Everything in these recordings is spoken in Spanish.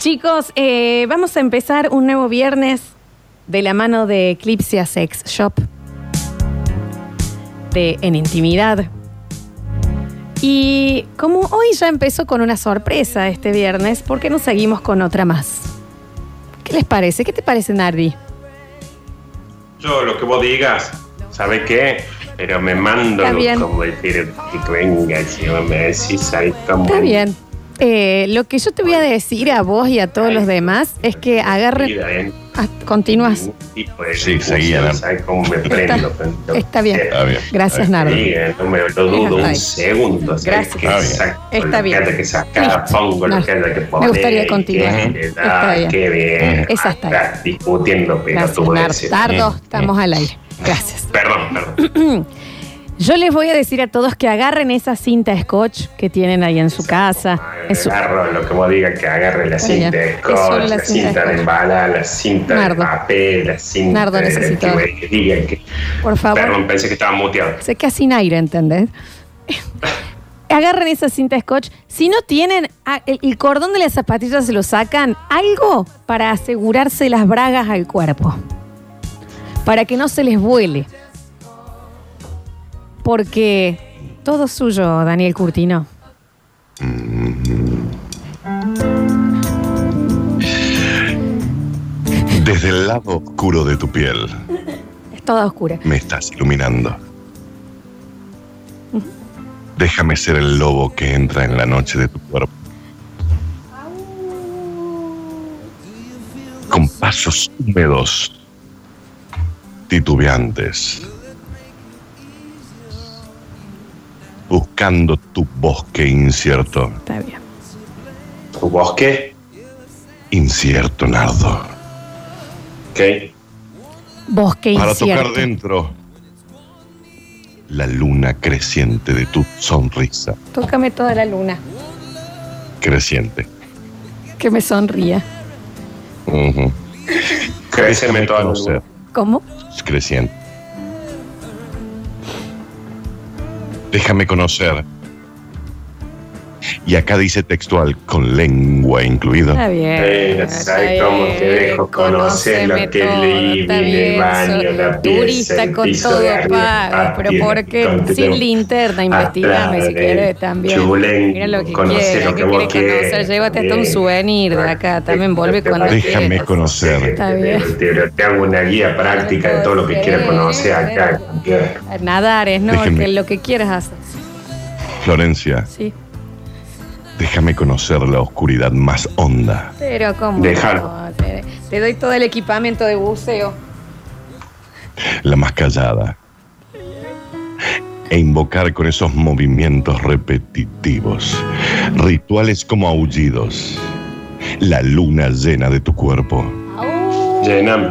Chicos, eh, vamos a empezar un nuevo viernes de la mano de Eclipse Sex Shop. De En Intimidad. Y como hoy ya empezó con una sorpresa este viernes, ¿por qué no seguimos con otra más? ¿Qué les parece? ¿Qué te parece, Nardi? Yo, lo que vos digas, ¿sabe qué? Pero me mando Está bien. como decir que venga, si me decís ahí como. Está bien. Eh, lo que yo te voy a decir a vos y a todos los demás es que agarren. ¿eh? Ah, continúas. Sí, discusión, seguía, ¿no? ¿sabes cómo me prendo? Está bien. Está bien. Gracias, Nardo. Sí, eh, no me lo dudo un segundo. Gracias. Que Está bien. saco Está lo que bien. pongo lo que que Me poner. gustaría y continuar. que Está bien. Qué bien. Esa está Estás discutiendo, pero Gracias, tú Nardo. Tardo, estamos al aire. Gracias. Perdón, perdón. Yo les voy a decir a todos que agarren esa cinta scotch que tienen ahí en su casa. Agarro lo que vos digas, que agarre la cinta de Es solo scotch, la la, cinta de cinta de scotch. embala, la cinta Nardo. de papel, la cinta Nardo, de necesito- que me digan que. Por favor. Perdón, pensé que estaba muteado. Se queda sin aire, ¿entendés? Agarren esa cinta scotch. Si no tienen ah, el, el cordón de las zapatillas, se lo sacan. Algo para asegurarse las bragas al cuerpo. Para que no se les vuele. Porque todo suyo, Daniel Curtino. Desde el lado oscuro de tu piel Es toda oscura. me estás iluminando. Déjame ser el lobo que entra en la noche de tu cuerpo. Con pasos húmedos, titubeantes, buscando tu bosque incierto. Está bien. ¿Tu bosque? Incierto, Nardo. Ok. Bosque Para incierto. tocar dentro la luna creciente de tu sonrisa. Tócame toda la luna. Creciente. Que me sonría. Ujú. Créceme Déjame todo conocer. ¿Cómo? Creciente. Déjame conocer. Y acá dice textual, con lengua incluida. Está bien. Está ¿sabes cómo te dejo conocer lo que todo, leí, está el bien, baño, soy la pieza, Turista el con todo paga, ah, pero tiene ¿por qué? con- Sin linterna, investigame si querés también. chulen, Mira lo que quieras, lo que que vos quieres conocer, llévate hasta un souvenir de acá, también vuelve cuando Déjame quieras. conocer. Está bien. Te, te hago una guía práctica de todo lo que quieras conocer acá. Nadar es, ¿no? Que lo que quieras hacer. Florencia, Sí. Déjame conocer la oscuridad más honda. Pero ¿cómo? Déjalo. no? Te, te doy todo el equipamiento de buceo. la más callada, e invocar con esos movimientos repetitivos, rituales como aullidos, la luna llena de tu cuerpo. Au. Lléname.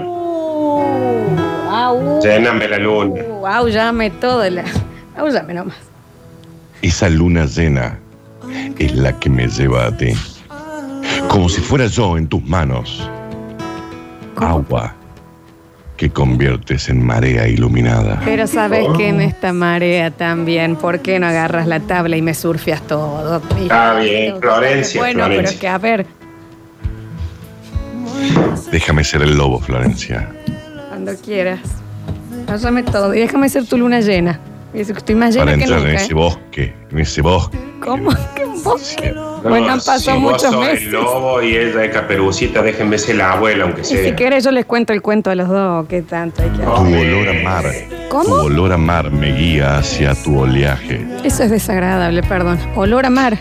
Au. Lléname la luna. Uh, Aullame todo. La... Aullame nomás. Esa luna llena es la que me lleva a ti, como si fuera yo en tus manos, agua que conviertes en marea iluminada. Pero sabes que en esta marea también, ¿por qué no agarras la tabla y me surfeas todo? Está bien, Florencia, Bueno, Florencia. pero que a ver, Déjame ser el lobo, Florencia. cuando quieras. Hállame todo y déjame ser tu luna llena. Y eso que estoy más Para llena que entrar en nunca. ese ¿eh? bosque, en ese bosque. ¿Cómo? ¿Qué bosque? No, Bueno, han pasado si vos muchos sos meses. el lobo y ella es caperucita, déjenme ser la abuela, aunque Y sea. si querés yo les cuento el cuento a los dos, ¿qué tanto hay que Tu olor a mar. ¿Cómo? Tu olor a mar me guía hacia tu oleaje. Eso es desagradable, perdón. Olor a mar.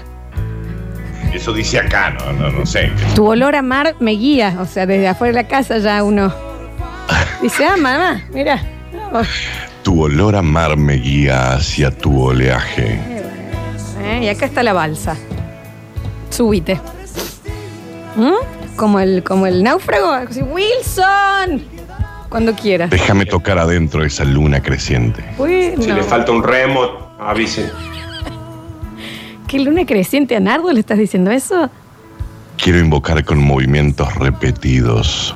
Eso dice acá, no, no, no sé. Tu olor a mar me guía. O sea, desde afuera de la casa ya uno dice, ah, mamá, mira. Oh, Tu olor a mar me guía hacia tu oleaje. ¿eh? Y acá está la balsa. Subite. ¿Mm? Como el, como el náufrago. así, Wilson. Cuando quieras. Déjame tocar adentro esa luna creciente. Bueno. Si le falta un remo, avisen. ¿Qué luna creciente a Nardo le estás diciendo eso? Quiero invocar con movimientos repetidos,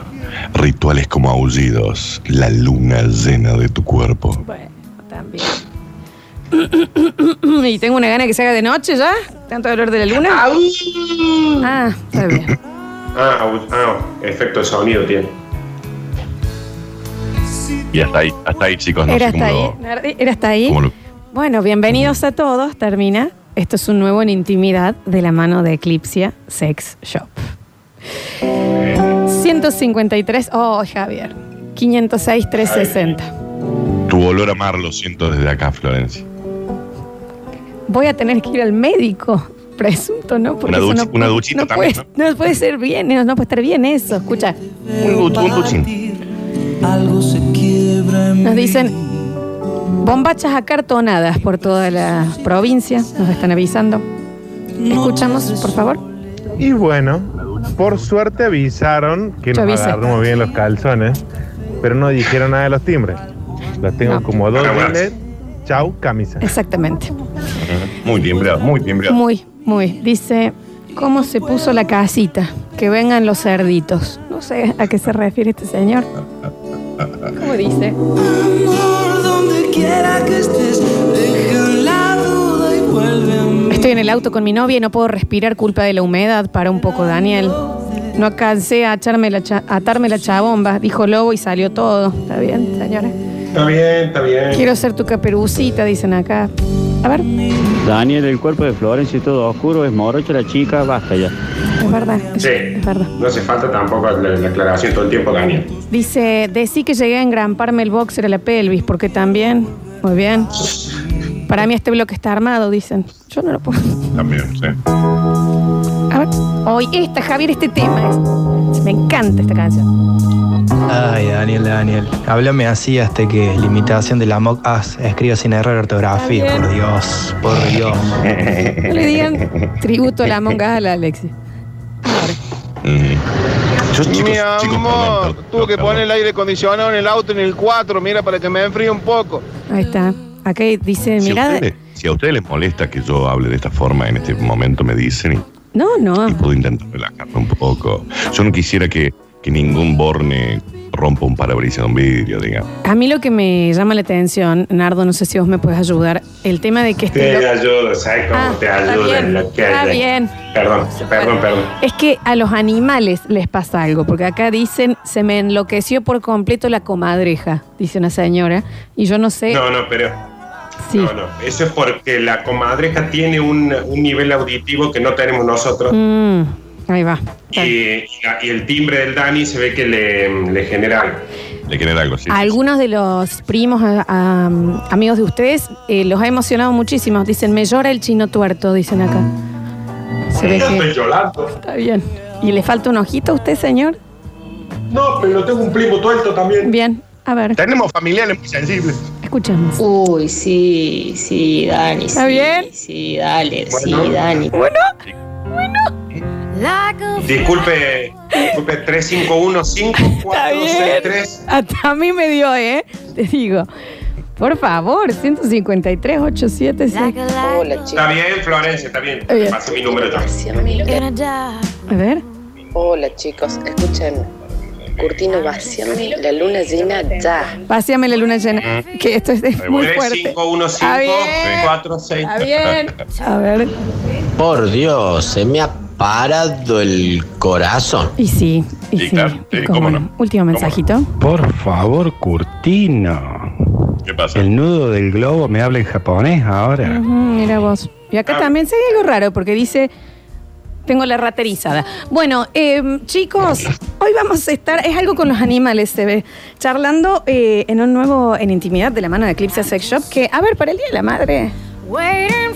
rituales como aullidos, la luna llena de tu cuerpo. Bueno, también. y tengo una gana que se haga de noche ya. Tanto dolor de la luna. Ah, está bien. Ah, ah, efecto de sonido tiene. Y hasta ahí, hasta ahí, chicos. No ¿Era hasta ahí? lo-? ¿Era hasta ahí? lo- Bueno, bienvenidos a todos. Termina. Esto es un nuevo en intimidad de la mano de Eclipsia Sex Shop. 153. Oh, Javier. 506, 360. Tu olor a mar lo siento desde acá, Florencia. Voy a tener que ir al médico. Presunto, ¿no? Una no, una duchita no también, Puede, ¿no? puede ser bien, no, no puede estar bien eso. Escucha, Un, du- un duchín. Algo se quiebra en nos dicen bombachas acartonadas por toda la provincia. Nos están avisando. Escuchamos, por favor. Y bueno, por suerte avisaron que Yo nos avisé. agarramos bien los calzones, pero no dijeron nada de los timbres. Los tengo No. como dos Ah, bueno. chau, camisa. Exactamente. Muy timbreado, muy timbreado. Muy, muy. Dice, ¿cómo se puso la casita? Que vengan los cerditos. No sé a qué se refiere este señor. ¿Cómo dice? Amor, donde quiera que estés, deja Estoy en el auto con mi novia y no puedo respirar culpa de la humedad. Para un poco, Daniel. No alcancé a, echarme la cha- a atarme la chabomba, dijo Lobo y salió todo. Está bien, señora. Está bien, está bien. Quiero ser tu caperucita, dicen acá. A ver, Daniel, el cuerpo de Florencia y todo oscuro, es morocha la chica, basta ya. es verdad. Es, Sí. es verdad. No hace falta tampoco la, la aclaración todo el tiempo, Daniel. Dice, decí que llegué a engramparme el boxer a la pelvis, porque también, muy bien. Para mí este bloque está armado, dicen. Yo no lo puedo. También, sí. A ver. Hoy esta, Javier, este tema. es- Me encanta esta canción. Ay, Daniel, Daniel. Háblame así hasta que la imitación de la Mock Us escriba sin error ortografía. Está bien. Por Dios, por Dios. No le digan tributo a la monga a la Alexi. Mm. Yo, chicos, Mi chicos, amor, perdón, tuve que perdón. poner el aire acondicionado en el auto en el 4, mira, para que me enfríe un poco. Ahí está. Acá dice, Si a, mirá. ustedes, si a ustedes les molesta que yo hable de esta forma en este momento, me dicen y, No, no. y puedo intentar relajarme un poco. Yo no quisiera que, que ningún borne rompa un parabrisas de un vidrio, digamos. A mí lo que me llama la atención, Nardo, no sé si vos me puedes ayudar, el tema de que este. Te lo- ayudo, ¿sabes cómo Ah, te está ayuda? bien, en lo que está bien. Perdón, perdón, perdón. Es que a los animales les pasa algo, porque acá dicen, se me enloqueció por completo la comadreja, dice una señora, y yo no sé No, no, pero. No, no. Eso es porque la comadreja tiene un, un nivel auditivo que no tenemos nosotros. Mm, ahí va. Y, el timbre del Dani se ve que le, le genera algo. Le genera algo así. Algunos de los primos, a- a- amigos de ustedes, eh, los ha emocionado muchísimo. Dicen, me llora el chino tuerto, dicen acá. Se ve Estoy que llorando. está bien. ¿Y le falta un ojito a usted, señor? No, pero tengo un primo tuerto también. Bien, a ver, Tenemos familiares muy sensibles. Escuchamos. Uy, sí, sí, Dani. ¿Está sí, bien? Sí, dale, Bueno. sí, Dani. Bueno, Disculpe, disculpe, 3515 está bien. 463. Hasta a mí me dio, ¿eh? Te digo. Por favor, 153, 876. Hola, chicos. Está bien, Florencia, está bien. Está bien. Pase mi número ya. A ver. Hola, chicos. Escuchen. Curtino, vaciame la luna llena ya. Paseame la luna llena. Que esto es, es muy fuerte. 3515 Está bien. 46. Está bien. A ver. Por Dios, se me ha parado el corazón. Y sí, y Sí, y cómo cómo no. Último ¿Cómo mensajito. Por favor, Curtino. ¿Qué pasa? El nudo del globo me habla en japonés ahora. Mira vos. Y acá Ah. también se algo raro porque dice. Tengo la raterizada. Bueno, eh, chicos, hoy vamos a estar, es algo con los animales, se ve, charlando eh, en un nuevo, en intimidad de la mano de Eclipse Sex Shop, que, a ver, para el Día de la Madre,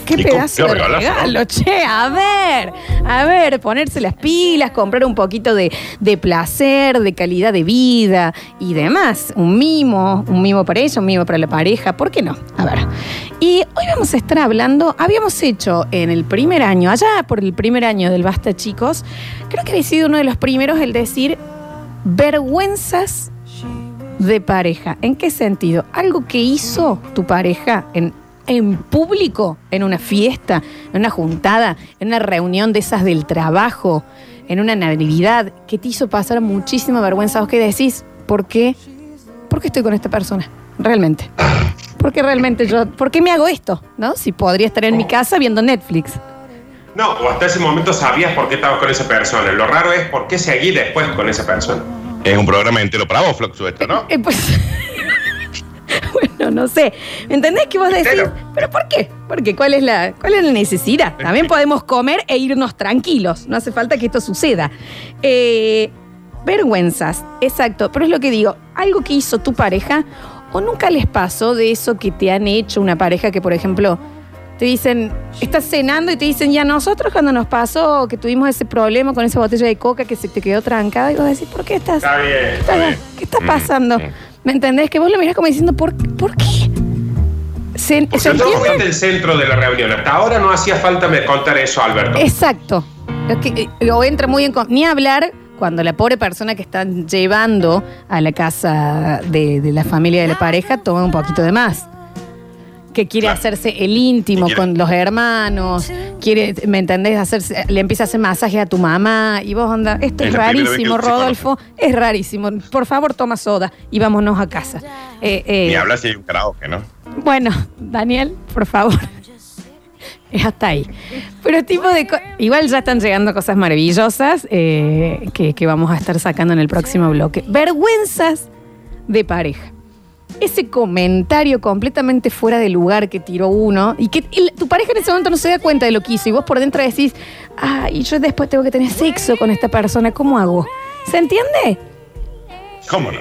qué pedazo de regalo, che, a ver, a ver, ponerse las pilas, comprar un poquito de, de placer, de calidad de vida y demás. Un mimo, un mimo para ella, un mimo para la pareja, ¿por qué no? A ver. Y hoy vamos a estar hablando, habíamos hecho en el primer año, allá por el primer año del Basta Chicos, creo que había sido uno de los primeros el decir vergüenzas de pareja. ¿En qué sentido? Algo que hizo tu pareja en, en público, en una fiesta, en una juntada, en una reunión de esas del trabajo, en una navidad, que te hizo pasar muchísima vergüenza. ¿Vos qué decís? ¿Por qué? ¿Por qué estoy con esta persona? Realmente. ¿Por qué realmente yo? ¿Por qué me hago esto? ¿No? Si podría estar en mi casa viendo Netflix. No, o hasta ese momento sabías por qué estabas con esa persona. Lo raro es por qué seguí después con esa persona. Es un programa entero para vos, Floxu, esto, ¿no? Eh, pues. bueno, no sé. ¿Me entendés que vos decís? ¿Pero por qué? Porque ¿cuál es la, cuál es la necesidad? También podemos comer e irnos tranquilos. No hace falta que esto suceda. Eh, vergüenzas, exacto. Pero es lo que digo. Algo que hizo tu pareja, o nunca les pasó de eso que te han hecho una pareja que, por ejemplo, te dicen, estás cenando y te dicen, ya nosotros cuando nos pasó que tuvimos ese problema con esa botella de coca que se te quedó trancada, y vos decís, ¿por qué estás? Está bien. Está bien. ¿Qué está Mm, pasando? mm. ¿Me entendés? Que vos lo mirás como diciendo, ¿por, ¿por qué? ¿Se, Porque ¿se entiende? el centro de la reunión. Hasta ahora no hacía falta me contar eso, Alberto. Exacto. Es que, eh, o entra muy en... Ni hablar cuando la pobre persona que están llevando a la casa de, de la familia de la pareja toma un poquito de más. Que quiere Claro. hacerse el íntimo con los hermanos, quiere, ¿me entendés? Hacerse, le empieza a hacer masaje a tu mamá y vos onda, esto es, rarísimo, Rodolfo, es rarísimo. Por favor, toma soda y vámonos a casa. Eh, eh, Ni hablas si hay un karaoke, ¿no? bueno, Daniel, por favor. Es hasta ahí. Pero tipo de... Igual ya están llegando cosas maravillosas eh, que, que vamos a estar sacando en el próximo bloque. Vergüenzas de pareja. Ese comentario completamente fuera de lugar que tiró uno y que tu pareja en ese momento no se da cuenta de lo que hizo y vos por dentro decís, ah, y yo después tengo que tener sexo con esta persona, ¿cómo hago? ¿Se entiende? ¿Cómo no?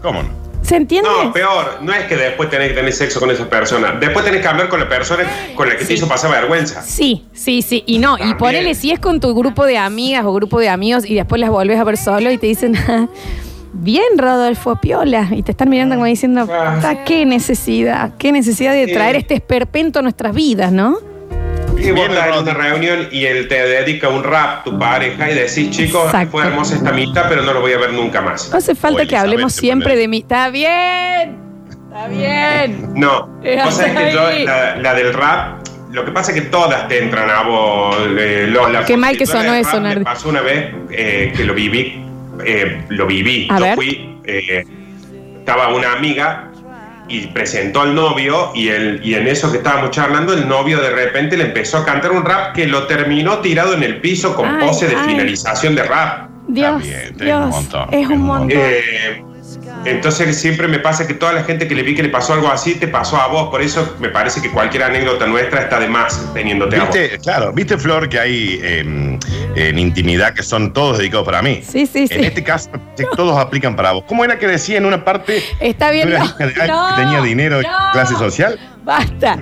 ¿Cómo no? ¿Se entiende? No, peor, no es que después tenés que tener sexo con esa persona. Después tenés que hablar con la persona con la que te hizo pasar vergüenza. Sí, sí, sí. Y no, y ponele si es con tu grupo de amigas o grupo de amigos y después las volvés a ver solo y te dicen, "Ah, bien, Rodolfo, piola. Y te están mirando como diciendo, Ah. "Ta, qué necesidad, qué necesidad de traer este esperpento a nuestras vidas, ¿no? Y vos Bien, estás una reunión y él te dedica un rap, tu pareja, y decís, chicos, Exacto. fue hermosa esta mitad, pero no lo voy a ver nunca más. No hace falta O que hablemos siempre de mí. Está bien, está bien. No, Eh, vos sabés que yo, la, la del rap, lo que pasa es que todas te entran a vos, eh, Lola. Qué mal que sonó eso, Nardi. pasó una vez eh, que lo viví, eh, lo viví. A yo ver. fui, eh, estaba una amiga y presentó al novio y, el, y en eso que estábamos charlando, el novio de repente le empezó a cantar un rap que lo terminó tirado en el piso con Ay, pose de ay. finalización de rap. Dios, Dios, un montón, es un montón. Eh, entonces siempre me pasa que toda la gente que le vi que le pasó algo así, te pasó a vos. Por eso me parece que cualquier anécdota nuestra está de más teniéndote a vos. ¿Viste? Claro, ¿viste, Flor, que hay eh, en intimidad que son todos dedicados para mí? Sí, sí, sí. En este caso, todos aplican para vos. ¿Cómo era que decía en una parte Está bien, que no, hija de alguien no, que tenía dinero y no. clase social? Basta,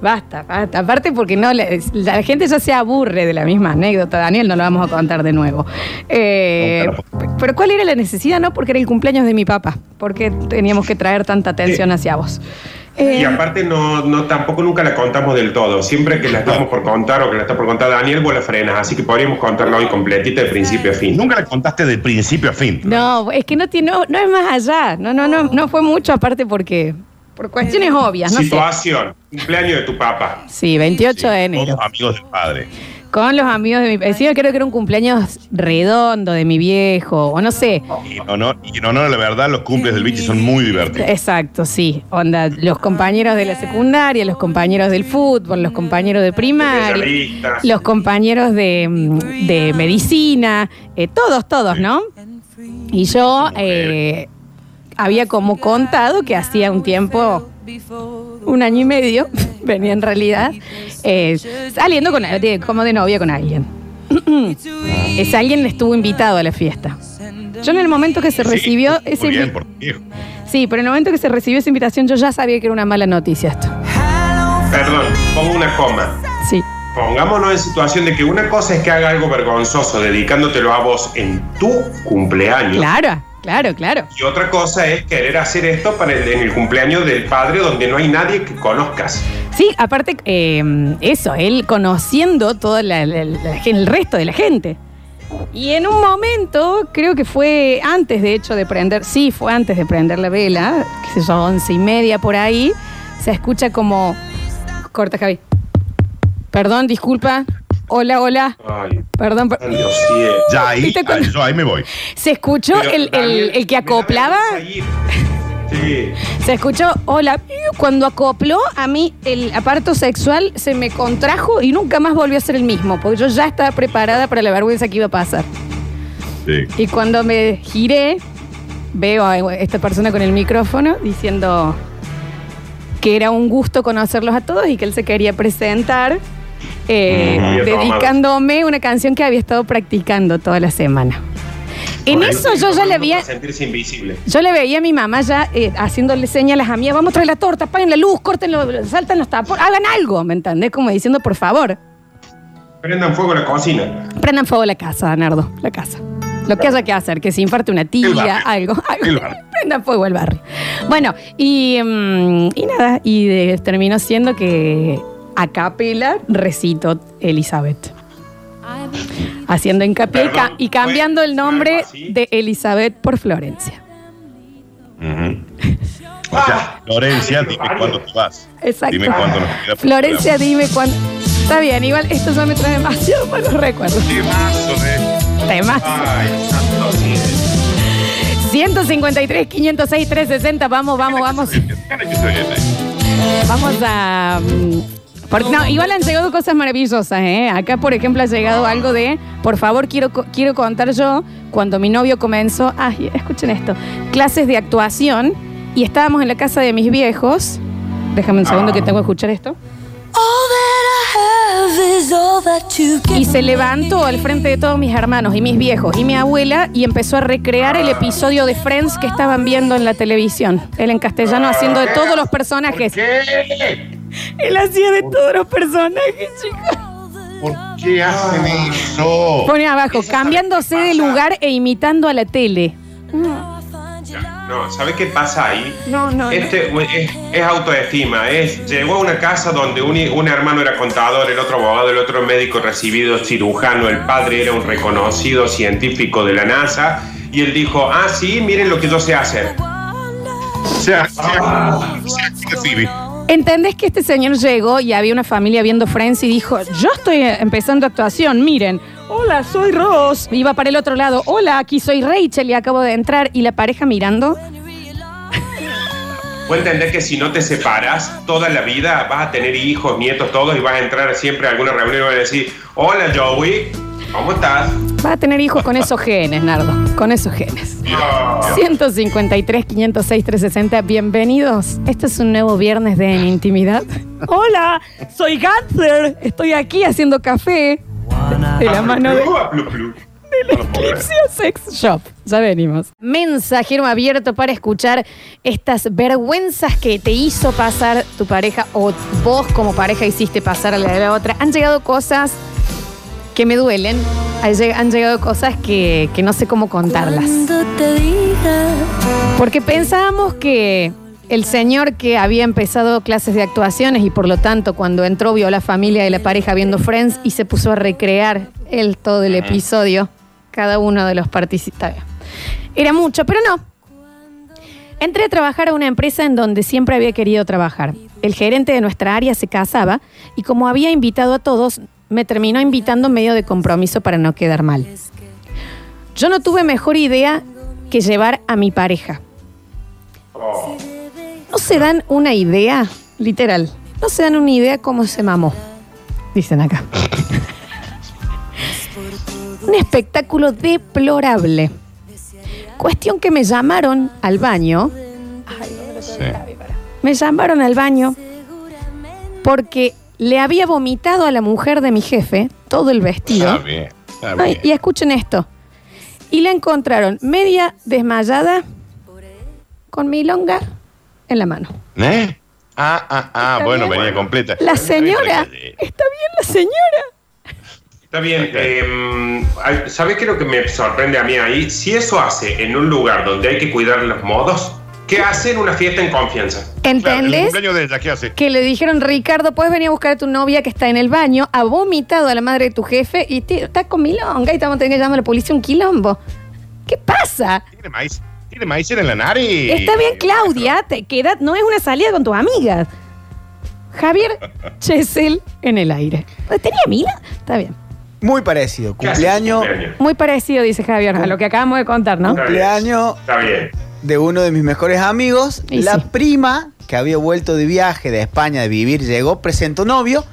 basta, basta. Aparte porque no, la, la gente ya se aburre de la misma anécdota, Daniel, no lo vamos a contar de nuevo. Eh, pero ¿cuál era la necesidad? No, porque era el cumpleaños de mi papá, porque teníamos que traer tanta atención hacia vos. Eh, Y aparte no, no tampoco nunca la contamos del todo. Siempre que la estamos por contar o que la está por contar Daniel, vos la frenas. Así que podríamos contarla hoy completita de principio a fin. Nunca la contaste de principio a fin. no, es que no, tiene, no, no es más allá. No, no, no, no fue mucho, aparte porque. Por cuestiones obvias, no sé. Situación, cumpleaños de tu papá. Sí, 28 de Todos enero. amigos del padre. Con los amigos de mi vecino, creo que era un cumpleaños redondo de mi viejo, o no sé. Y en honor, y en honor a la verdad, los cumples del bichi son muy divertidos. Exacto, sí. Onda, los compañeros de la secundaria, los compañeros del fútbol, los compañeros de primaria, los compañeros de, mm, de medicina, eh, todos, todos, ¿no? Y yo eh, había como contado que hacía un tiempo, un año y medio, venía en realidad, eh, saliendo con, de- como de novia con alguien. Ese alguien estuvo invitado a la fiesta. Yo en el momento que se Sí, recibió muy ese bien, por. Sí, pero en el momento que se recibió esa invitación yo ya sabía que era una mala noticia esto. Perdón, pongo una coma. Sí. Pongámonos en situación de que una cosa es que haga algo vergonzoso dedicándotelo a vos en tu cumpleaños. Claro, claro, claro. Y otra cosa es querer hacer esto para el, en el cumpleaños del padre donde no hay nadie que conozcas. Sí, aparte, eh, eso, él conociendo todo la- la- la gen- el resto de la gente. Y en un momento, creo que fue antes de hecho de prender, sí, fue antes de prender la vela, qué sé yo, once y media por ahí, se escucha como, corta Javi, perdón, disculpa, hola, hola, Ay, perdón, per- Dios cielo. Ya ahí, ¿Viste cuando- ahí- yo ahí me voy. se escuchó Pero, el, el- Daniel, el que me da acoplaba, vergüenza ir. Sí. Se escuchó, hola, cuando acopló a mí el aparato sexual se me contrajo y nunca más volvió a ser el mismo, porque yo ya estaba preparada para la vergüenza que iba a pasar. Sí. Y cuando me giré, veo a esta persona con el micrófono diciendo que era un gusto conocerlos a todos y que él se quería presentar eh, Mm, dedicándome una canción que había estado practicando toda la semana. En eso yo ya le había, Para sentirse invisible. yo le veía a mi mamá ya eh, haciéndole señales a mí, vamos a traer la torta, apaguen la luz, córtenlo, saltan los tapones, hagan algo, ¿me entendés? Como diciendo, por favor, Prendan fuego la cocina. prendan fuego la casa, Nardo, la casa. Lo que haya que hacer, que se infarte una El tía, barrio. algo, algo. El barrio. Prendan fuego el barrio. Bueno, y, mm, y nada, y de- terminó siendo que a capela recito Elizabeth. Haciendo hincapié y ca- Perdón, y, cambiando ¿fue- el nombre de Elizabeth por Florencia. O sea, Florencia, dime cuándo te vas. Exacto. Dime cuándo nos queda. Florencia, dime cuándo. Está bien, igual esto ya me trae demasiado malos recuerdos. Qué mazo de. Temas. Ay, santo cielo. 153, 506, 360. Vamos, vamos, vamos. Vamos a. porque, no, igual han llegado cosas maravillosas, ¿eh? Acá, por ejemplo, ha llegado algo de, por favor, quiero, co- quiero contar yo, cuando mi novio comenzó, ay, escuchen esto, clases de actuación, y estábamos en la casa de mis viejos, déjame un segundo que tengo que escuchar esto, y se levantó al frente de todos mis hermanos y mis viejos y mi abuela y empezó a recrear el episodio de Friends que estaban viendo en la televisión. Él en castellano haciendo de todos los personajes. ¿Qué? Él hacía de todos los personajes, chicos. ¿Por qué hacen eso? Pone abajo, Eso cambiándose sabe de qué pasa. lugar e imitando a la tele. No, ¿sabes qué pasa ahí? No, no, no. Este es, es autoestima. Es, llegó a una casa donde un, un hermano era contador, el otro abogado, el otro médico recibido cirujano, el padre era un reconocido científico de la NASA. Y él dijo, ah, sí, miren lo que yo sé hacer. O sea, sea, sea Phoebe. ¿Entendés que este señor llegó y había una familia viendo Friends y dijo, yo estoy empezando actuación, miren, hola, soy Ross. Iba para el otro lado, hola, aquí soy Rachel y acabo de entrar. Y la pareja mirando, Vos entendés que si no te separas, toda la vida vas a tener hijos, nietos, todos, y vas a entrar siempre a alguna reunión y vas a decir, hola Joey, ¿cómo estás? va a tener hijos con esos genes, Nardo, con esos genes. 153, 506, 360, bienvenidos. Este es un nuevo viernes de En Intimidad. Hola, soy Gather, estoy aquí haciendo café de la mano de... Plu. Eclipse Sex Shop. Ya venimos. Mensajero abierto para escuchar estas vergüenzas que te hizo pasar tu pareja o vos como pareja hiciste pasar a la de la otra. Han llegado cosas que me duelen. Han lleg- Han llegado cosas que, que no sé cómo contarlas. Porque pensábamos que el señor que había empezado clases de actuaciones y por lo tanto cuando entró vio a la familia y la pareja viendo Friends y se puso a recrear él todo el episodio, cada uno de los participantes. Era mucho, pero no. Entré a trabajar a una empresa en donde siempre había querido trabajar. El gerente de nuestra área se casaba y como había invitado a todos, me terminó invitando en medio de compromiso para no quedar mal. Yo no tuve mejor idea que llevar a mi pareja. Oh, No se dan una idea, literal, no se dan una idea cómo se mamó, dicen acá. Un espectáculo deplorable. Cuestión que me llamaron al baño. Sí. Me llamaron al baño porque le había vomitado a la mujer de mi jefe todo el vestido. Está bien. Está Ay, bien. y escuchen esto. Y la encontraron media desmayada con milonga en la mano. ¿Eh? Ah, ah, ah, Está bueno, bien. venía completa. La señora. Está bien, Está bien la señora. Está bien. eh, ¿Sabes qué es lo que me sorprende a mí ahí? Si eso hace en un lugar donde hay que cuidar los modos, ¿qué hace en una fiesta en confianza? Claro, el ¿Entendés? cumpleaños de ella, ¿qué hace? Que le dijeron, Ricardo, puedes venir a buscar a tu novia que está en el baño, ha vomitado a la madre de tu jefe y te- está con milonga y te vamos a tener que llamar a la policía un quilombo. ¿Qué pasa? Tiene maíz. Tiene maíz en la nariz. Está bien, Claudia, te queda, no es una salida con tus amigas. Javier Chesel en el aire. ¿Tenía Mila? Está bien. Muy parecido. ¿Qué hace Cumpleaños. Muy parecido, dice Javier, a lo que acabamos de contar, ¿no? Está bien. Cumpleaños. Está bien. De uno de mis mejores amigos. Y la sí. prima, que había vuelto de viaje de España de vivir, llegó, presentó novio.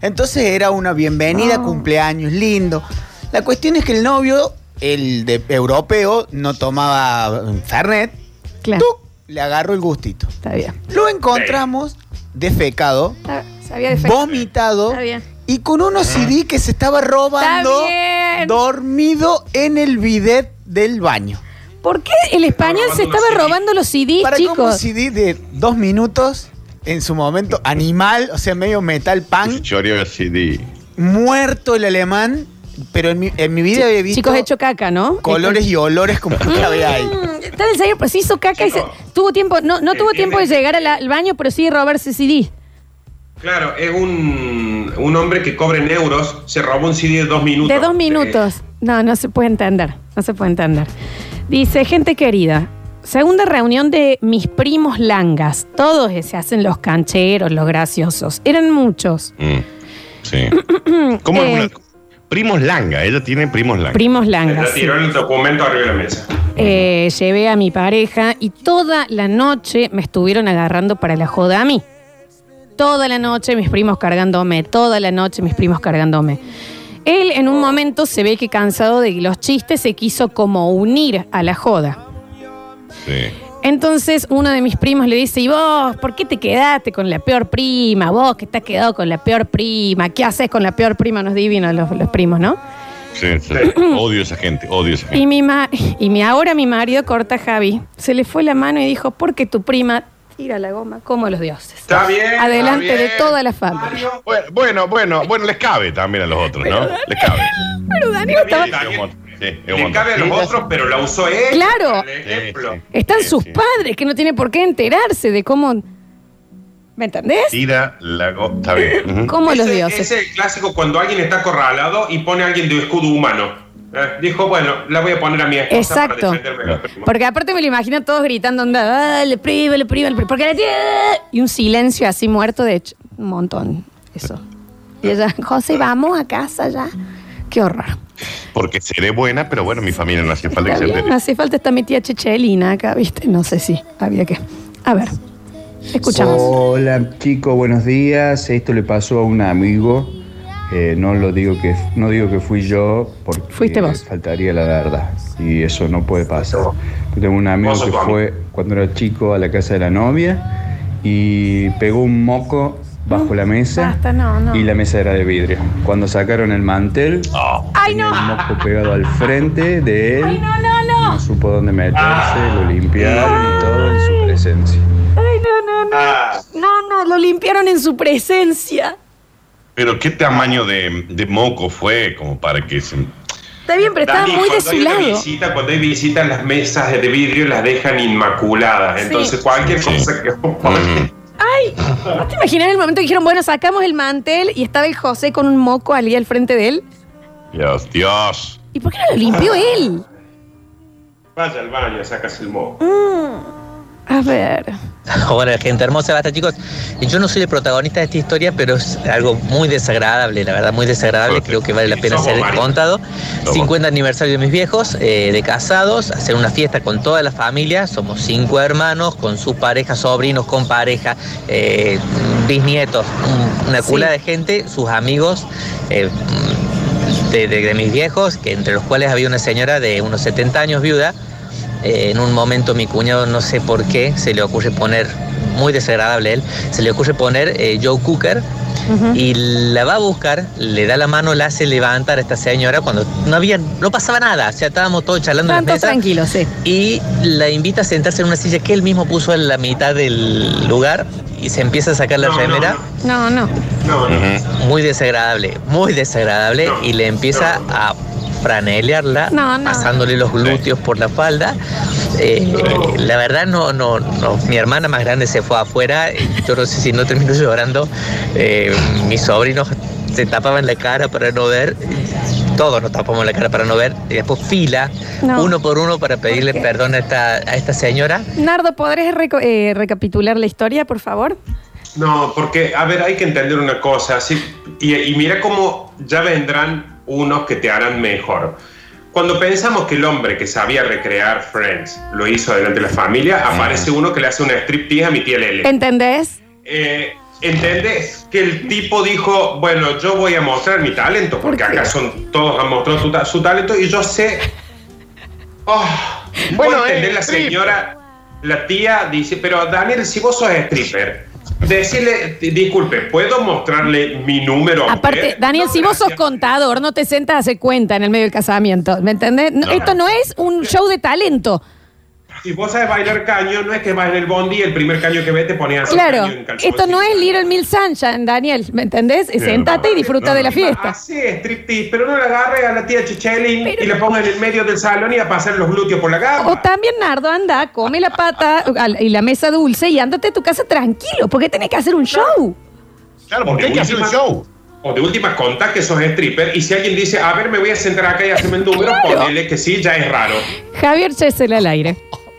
Entonces era una bienvenida, Ah. cumpleaños, lindo. La cuestión es que el novio, el de europeo, no tomaba Fernet. Claro. ¡Tuc! Le agarró el gustito. Está bien. Lo encontramos defecado, sabía vomitado Está bien. y con unos CD que se estaba robando dormido en el bidet del baño. ¿Por qué el español se estaba robando los CDs, Para como un chicos? CD de dos minutos, en su momento animal, o sea, medio metal punk, Choreo CD. muerto el alemán, pero en mi, en mi vida había visto Chicos, hecho caca, ¿no? colores y olores como nunca había ahí. Está en el serio, pues hizo caca y se, tuvo tiempo, no, no tuvo tiempo de llegar al, al baño, pero sí de robarse CD. Claro, es un, un hombre que cobra en euros, se robó un CD de dos minutos. De dos minutos. No, no se puede entender. No se puede entender. Dice, gente querida, segunda reunión de mis primos langas. Todos se hacen los cancheros, los graciosos. Eran muchos. Mm, Sí. ¿Cómo Eh, es una- Primos Langa, ella tiene primos Langa. Primos Eh, langas. le sí. tiró el documento arriba de la mesa. Eh, llevé a mi pareja y toda la noche me estuvieron agarrando para la joda a mí. Toda la noche mis primos cargándome, toda la noche mis primos cargándome. Él en un momento se ve que cansado de los chistes se quiso como unir a la joda. Sí. Entonces uno de mis primos le dice, ¿y vos por qué te quedaste con la peor prima? Vos que te has quedado con la peor prima, ¿qué haces con la peor prima? Nos divinos los, los primos, ¿no? Sí, sí. Odio a esa gente, odio a esa gente. Y mi, ma- y mi ahora mi marido corta Javi. Se le fue la mano y dijo, porque tu prima tira la goma como los dioses. Está bien. Adelante está de toda la familia. Bueno, bueno, bueno, bueno, les cabe también a los otros, ¿no? Les cabe. Pero Daniel Está estaba... sí, Le cabe a los otros, pero la usó él. Claro. por ejemplo. Sí, sí. Están Sí, sus sí. padres que no tienen por qué enterarse de cómo... ¿Me entendés? Tira la gota. Está bien. Como los Ese- dioses. ese Es el clásico cuando alguien está acorralado y pone a alguien de escudo humano. Eh, dijo, bueno, la voy a poner a mi esposa Exacto. para defenderme. Porque aparte me lo imagino todos gritando, onda, le prima, le le prima, porque la tiene. Y un silencio así muerto de hecho, un montón. Eso. Y ella, José, vamos a casa ya. Qué horror. Porque seré buena, pero bueno, mi familia no hacía falta que Está se bien, entere. hace falta está mi tía Chechelina acá, ¿viste? No sé si había que. A ver, escuchamos. Hola chicos, buenos días. Esto le pasó a un amigo. Eh, no lo digo que no digo que fui yo porque Fuiste vos. faltaría la verdad y eso no puede pasar. Yo tengo un amigo que fue cuando era chico a la casa de la novia y pegó un moco bajo la mesa Basta, no, no. y la mesa era de vidrio. Cuando sacaron el mantel, ¡Ay, no! el moco pegado al frente de él. ¡Ay, no, no, no! No supo dónde meterse, lo limpiaron y todo en su presencia. ¡Ay, no, no, no! Ah, No, no, lo limpiaron en su presencia. Pero qué tamaño de, de moco fue como para que se. Está bien, pero estaba Dani, muy de cuando su lado. Visita, cuando hay visitas, las mesas de vidrio las dejan inmaculadas. Sí. Entonces, cualquier Sí. cosa que Ujú. ¡Ay! ¿No te imaginas el momento que dijeron, bueno, sacamos el mantel y estaba el José con un moco allí al frente de él? Dios, Dios. ¿Y por qué no lo limpió él? Vaya al baño, sacas el moco. A ver. Hola, gente hermosa, basta chicos. Yo no soy el protagonista de esta historia, pero es algo muy desagradable, la verdad, muy desagradable. Creo que vale la pena ser varios. contado. Somos. 50 aniversario de mis viejos, eh, de casados, hacer una fiesta con toda la familia. Somos cinco hermanos, con sus parejas, sobrinos, con pareja, eh, bisnietos, un- una Sí. cula de gente, sus amigos. eh, de, de- de mis viejos, que entre los cuales había una señora de unos 70 años viuda. Eh, en un momento mi cuñado, no sé por qué, se le ocurre poner, muy desagradable él, se le ocurre poner eh, Joe Cooker y la va a buscar, le da la mano, la hace levantar a esta señora cuando no había, no pasaba nada, o sea, estábamos todos charlando en la mesa tranquilos, sí. y la invita a sentarse en una silla que él mismo puso en la mitad del lugar y se empieza a sacar la No, no, remera. No, no. No. Muy desagradable, muy desagradable. No, y le empieza no. a franelearla, No, no. pasándole los glúteos por la falda. Eh, La verdad, no, no, no. Mi hermana más grande se fue afuera. Yo no sé si no terminó llorando. Eh, mis sobrinos se tapaban la cara para no ver. Todos nos tapamos la cara para no ver. Y después fila, No. uno por uno, para pedirle perdón a esta, a esta señora. Nardo, ¿podrías eh, recapitular la historia, por favor? No, porque, a ver, hay que entender una cosa. sí, y, y mira cómo ya vendrán unos que te harán mejor. Cuando pensamos que el hombre que sabía recrear Friends lo hizo delante de la familia, aparece uno que le hace una striptease a mi tía Lele. ¿Entendés? Eh, ¿Entendés? Que el tipo dijo, bueno, yo voy a mostrar mi talento, porque acá son todos han mostrado su, ta- su talento y yo sé... Oh, Bueno, entender la señora, la tía dice, pero Daniel, si vos sos stripper, decirle, disculpe, ¿puedo mostrarle mi número? a Aparte, usted?" Daniel, No, si vos sos contador, no te sentas a hacer cuenta en el medio del casamiento. ¿Me entendés? No, No. Esto no es un show de talento. Si vos sabes bailar caño, no es que vas en el bondi y el primer caño que ves te pones así Claro, caño en calzoncillo. esto no es Little Mill Sunshine, Daniel. ¿Me entendés? Sentate y disfruta de la fiesta. Sí, striptease, pero no la agarre a la tía Chichelin y la ponga en el medio del salón y a pasar los glúteos por la O gama. también, Nardo, anda, come la pata y la mesa dulce y ándate a tu casa tranquilo. ¿Por qué tenés que hacer un show? Claro, O porque hay que hacer un show. O de última conta que sos stripper y si alguien dice, a ver, me voy a sentar acá y hacerme el número, Claro. ponele que sí, ya es raro. Javier Chesel al aire.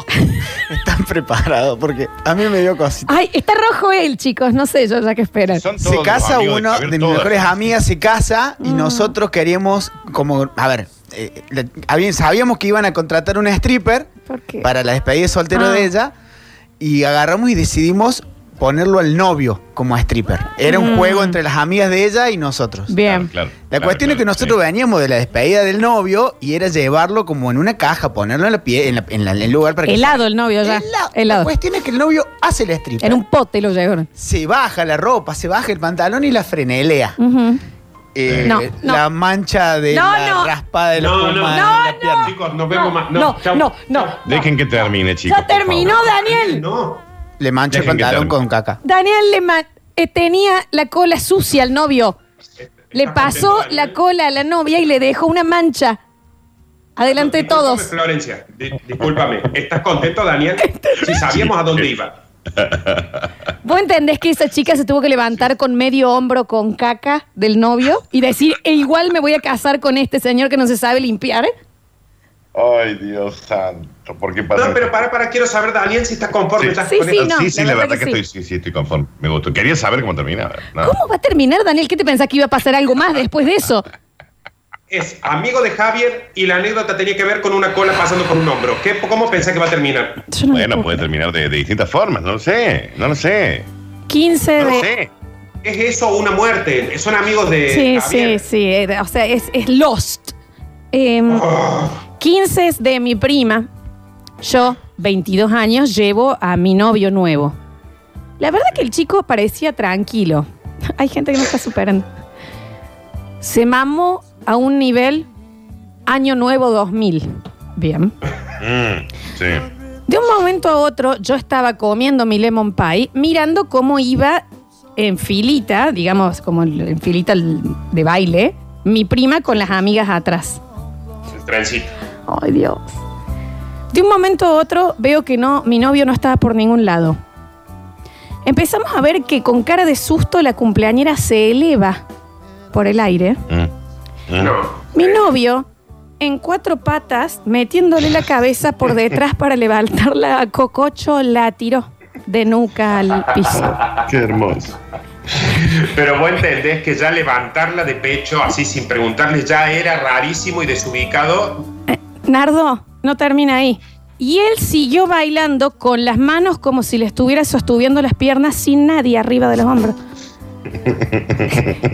Están preparados porque a mí me dio cosita. Ay, está rojo él, chicos. No sé yo, ya que esperan. Son Se los casa amigos uno de, Javier, mis todas. mejores amigas, se casa Mm. y nosotros queríamos, como, a ver, eh, habían- sabíamos que iban a contratar una stripper ¿Por qué? para la despedida de soltero Ah. de ella y agarramos y decidimos ponerlo al novio como stripper. Era un Mm. juego entre las amigas de ella y nosotros. Bien. Claro, La claro, cuestión es que claro, nosotros sí. veníamos de la despedida del novio y era llevarlo como en una caja, ponerlo en, la pie, en, la- en la- en el lugar para que... Helado el novio ya. Helado. La Helado. cuestión es que el novio hace el stripper. En un pote lo llevaron. Se baja la ropa, se baja el pantalón y la frenelea. Ujú. Eh, No, no. La mancha de No, la no. raspada de la No, no, en no, la pierna. Chicos, nos vemos más. No, No, chau. no, no. Dejen que termine, chicos. Ya por terminó, favor. Daniel. No. Le mancha el Dejen que pantalón termine. con caca. Daniel le ma- eh, tenía la cola sucia al novio. Le ¿Estás pasó la cola a la novia y le dejó una mancha. Adelante de Discúlpame, todos. Florencia, di- discúlpame. ¿Estás contento, Daniel? Si sabíamos a dónde iba. ¿Vos entendés que esa chica se tuvo que levantar con medio hombro con caca del novio y decir, e igual me voy a casar con este señor que no se sabe limpiar? Ay, Dios santo. ¿Por qué pasa No, pero para, para, quiero saber, Daniel, si estás conforme Sí. ya Sí, con sí, no, sí, sí, la verdad verdad que que, estoy, sí, sí, estoy conforme. Me gustó. Quería saber cómo terminaba. ¿no? ¿Cómo va a terminar, Daniel? ¿Qué te pensás que iba a pasar algo más después de eso? Es amigo de Javier y la anécdota tenía que ver con una cola pasando por un hombro. ¿Qué, ¿Cómo pensás que va a terminar? No Bueno, puede terminar de, de distintas formas, no lo sé, no lo sé. 15 No lo de... sé. ¿Es eso o una muerte? Son amigos de Sí, sí, Javier. sí. eh, O sea, es, es Lost. Em, 15 de mi prima. Yo, 22 años, llevo a mi novio nuevo. La verdad que el chico parecía tranquilo. Hay gente que no está superando. Se mamó a un nivel año nuevo 2000. Bien. Mm, sí. De un momento a otro, yo estaba comiendo mi lemon pie, mirando cómo iba en filita, digamos, como en filita de baile, mi prima con las amigas atrás. El trencito. Ay, Dios. De un momento a otro veo que no, mi novio no estaba por ningún lado. Empezamos a ver que con cara de susto la cumpleañera se eleva por el aire. Mm, mm. No. Mi novio, en cuatro patas, metiéndole la cabeza por detrás para levantarla a Cococho, la tiró de nuca al piso. Qué hermoso. Pero vos entendés que ya levantarla de pecho así sin preguntarle ya era rarísimo y desubicado. Nardo, no termina ahí. Y él siguió bailando con las manos como si le estuviera sostuviendo las piernas sin nadie arriba de los hombros.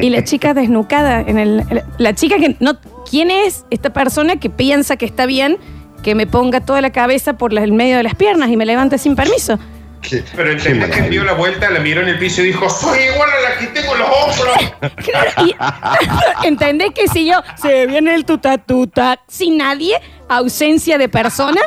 y la chica desnucada en el. La chica que no. ¿Quién es esta persona que piensa que está bien que me ponga toda la cabeza por la- el medio de las piernas y me levante sin permiso? Pero entendés que dio la vuelta, la miró en el piso y dijo, soy igual a la que tengo los hombros. Claro, y ¿Entendés que si yo se viene el tuta tuta sin nadie, ausencia de persona?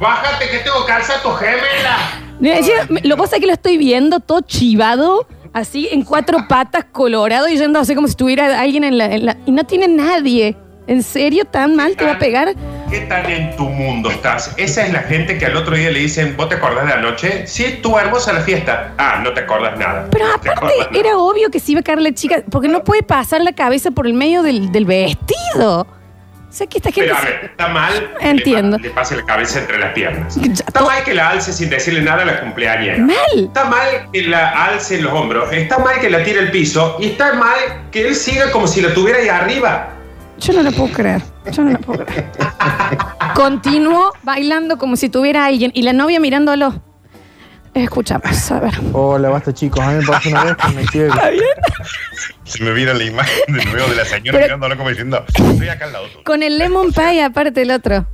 Bájate que tengo calzato gemela. Me decía, me- Lo que pasa es que lo estoy viendo todo chivado, así en cuatro patas, colorado, y yendo así como si estuviera alguien en la, en la- Y no tiene nadie. ¿En serio tan mal te va a pegar? ¿Qué tan en tu mundo estás? Esa es la gente que al otro día le dicen, ¿vos te acordás de anoche? Sí, estuvo hermosa la fiesta. Ah, no te acordás nada. Pero No aparte nada. era obvio que se iba a caer la chica, porque no puede pasar la cabeza por el medio del, del vestido. O sea que esta gente... Pero a se- ver, está mal que Entiendo. le, pa- le pase la cabeza entre las piernas. Ya, Está to- mal que la alce sin decirle nada a la cumpleañera. Mal. Está mal que la alce en los hombros. Está mal que la tire al piso. Y está mal que él siga como si la tuviera ahí arriba. Yo no lo puedo creer. Yo no lo puedo creer. Continuó bailando como si tuviera alguien y la novia mirándolo. Escuchamos, a ver. Hola, basta chicos. A mí me pasó una vez con mi chica. ¿Está bien? Se me viene la imagen de nuevo de la señora Pero- mirándolo como diciendo, estoy acá al lado tuyo. Con el lemon pie aparte el otro.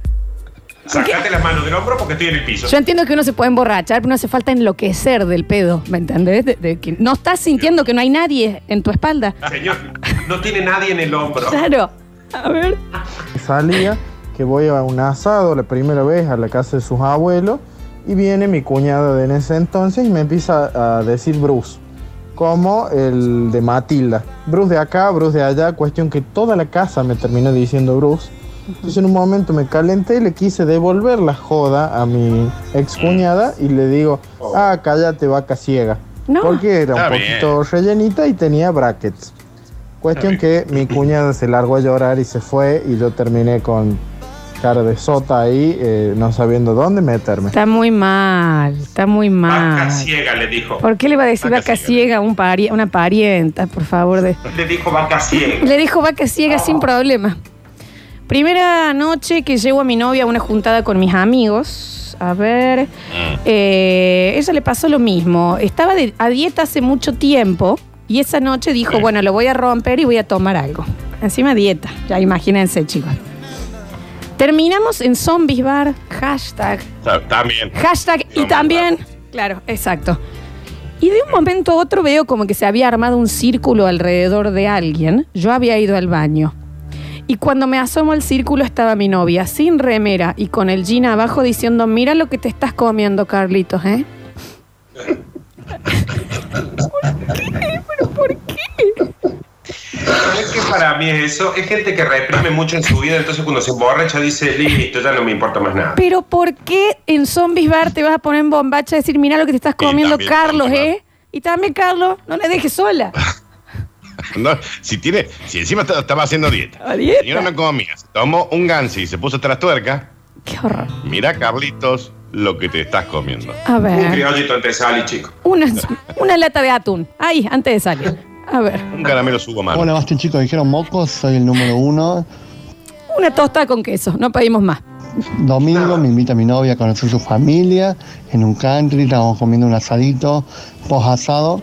Sacate las manos del hombro porque estoy en el piso. Yo entiendo que uno se puede emborrachar, pero no hace falta enloquecer del pedo, ¿me entendés? De- de que no estás sintiendo que no hay nadie en tu espalda. Señor, no tiene nadie en el hombro. Claro. A ver. Salía, que voy a un asado la primera vez a la casa de sus abuelos y viene mi cuñada de en ese entonces y me empieza a decir Bruce, como el de Matilda. Bruce de acá, Bruce de allá, cuestión que toda la casa me terminó diciendo Bruce. Entonces en un momento me calenté y le quise devolver la joda a mi ex cuñada y le digo, ah, cállate vaca ciega. No. Porque era un Está poquito rellenita y tenía brackets. Cuestión que mi cuñada se largó a llorar y se fue y yo terminé con cara de sota ahí, eh, no sabiendo dónde meterme. Está muy mal, está muy Vaca mal. ciega le dijo. ¿Por qué le va a decir Vaca vaca ciega a un pari- una parienta, por favor? De... Le dijo vaca ciega. Le dijo vaca ciega sin problema. Primera noche que llevo a mi novia a una juntada con mis amigos. A ver. Eh, ella le pasó lo mismo. Estaba de- a dieta hace mucho tiempo y esa noche dijo, bueno, lo voy a romper y voy a tomar algo. Encima dieta. Ya imagínense, chicos. Terminamos en Zombies Bar. Hashtag. Ta- También. Hashtag y también. Claro, exacto. Y de un momento a otro veo como que se había armado un círculo alrededor de alguien. Yo había ido al baño. Y cuando me asomo al círculo estaba mi novia, sin remera y con el jean abajo diciendo, mira lo que te estás comiendo, Carlitos, ¿eh? ¿Pero por qué? ¿Sabes qué para mí es eso? Es gente que reprime mucho en su vida, entonces cuando se emborracha dice, listo, ya no me importa más nada. Pero ¿por qué en Zombies Bar te vas a poner en bombacha a decir, mira lo que te estás comiendo, también Carlos, Zombies ¿eh? Y también, Carlos, no le dejes sola. No, si tiene, si encima está- estaba haciendo dieta. A dieta. Señora no comía, se tomó un gansi y se puso tras tuerca. Qué horror. Mira, Carlitos, lo que te estás comiendo. A Un ver. criollito antes sali, chico. Una, una lata de atún. Ahí, antes de salir. A ver. Un caramelo subo malo. Hola, basta chicos, dijeron mocos, soy el número uno. Una tosta con queso. No pedimos más. Domingo me invita mi novia a conocer su familia en un country, estábamos comiendo un asadito, post asado,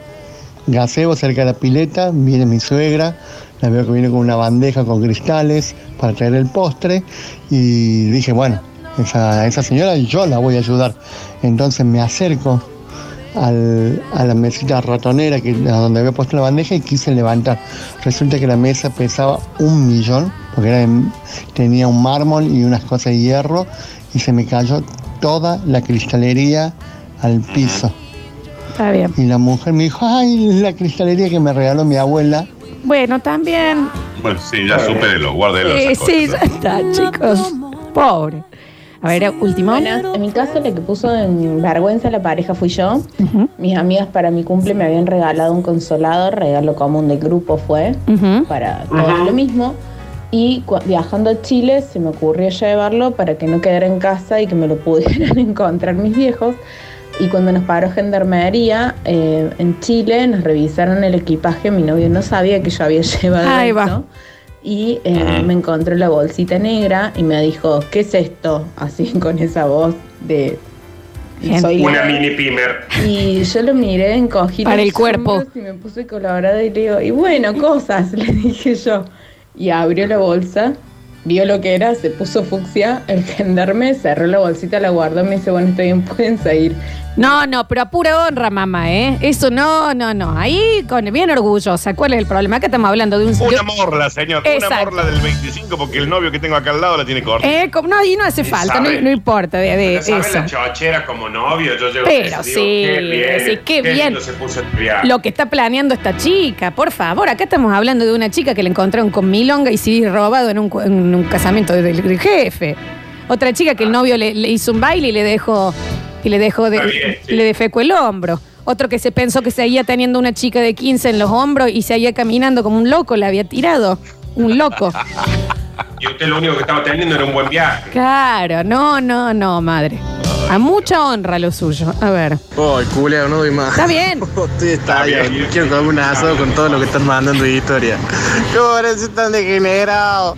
gaseo cerca de la pileta, viene mi suegra, la veo que viene con una bandeja con cristales para traer el postre y dije, bueno, esa, esa señora yo la voy a ayudar. Entonces me acerco al- a la mesita ratonera que, a donde había puesto la bandeja y quise levantar. Resulta que la mesa pesaba un millón, porque era de- tenía un mármol y unas cosas de hierro, y se me cayó toda la cristalería al piso. Está bien. Y la mujer me dijo, ay, la cristalería que me regaló mi abuela. Bueno, también. Bueno, sí, ya supérelo, guárdelo. Eh, sí, cosas. ya está, chicos. Pobre. A ver, último. Buenas. En mi caso, la que puso en vergüenza a la pareja fui yo. Mis amigas para mi cumple me habían regalado un consolador, regalo común del grupo fue, para lo mismo. Y viajando a Chile se me ocurrió llevarlo para que no quedara en casa y que me lo pudieran encontrar mis viejos. Y cuando nos paró gendarmería eh, en Chile, nos revisaron el equipaje. Mi novio no sabía que yo había llevado Ahí va. Y eh, me encontró la bolsita negra y me dijo, ¿qué es esto? Así con esa voz de... Soy Una la- mini pimer. y yo lo miré, encogí Para el cuerpo. Y me puse colorada y le digo, y bueno, cosas, le dije yo. Y abrió la bolsa, vio lo que era, se puso fucsia, el gendarme cerró la bolsita, la guardó, me dice, bueno, está bien, pueden seguir. No, no, pero a pura honra, mamá, ¿eh? Eso no, no, no. Ahí, con bien orgullosa. ¿Cuál es el problema? Acá estamos hablando de un... Una morla, señor. Una Exacto. morla del 25 porque el novio que tengo acá al lado la tiene corta. Eh, como- no, y no hace falta, no, no importa de, de ¿No sabe eso. la chochera como novio? Yo llego Pero a sí, qué bien, sí, qué bien. lindo se puso el viaje. Lo que está planeando esta chica, por favor. Acá estamos hablando de una chica que la encontraron con milonga y sí robado en un, cu- en un casamiento del, del jefe. Otra chica que el novio le, le hizo un baile y le dejó y le dejó de, Está bien, sí. le defecó el hombro. Otro que se pensó que seguía teniendo una chica de 15 en los hombros y seguía caminando como un loco, la había tirado. Un loco. Y usted lo único que estaba teniendo era un buen viaje. Claro, no, no, no, madre. A mucha honra lo suyo. A ver. Ay, culeo, no doy más. Está bien. Estoy estallado. Quiero comer un asado con todo lo que están mandando de historia. ¿Cómo eres tan degenerado?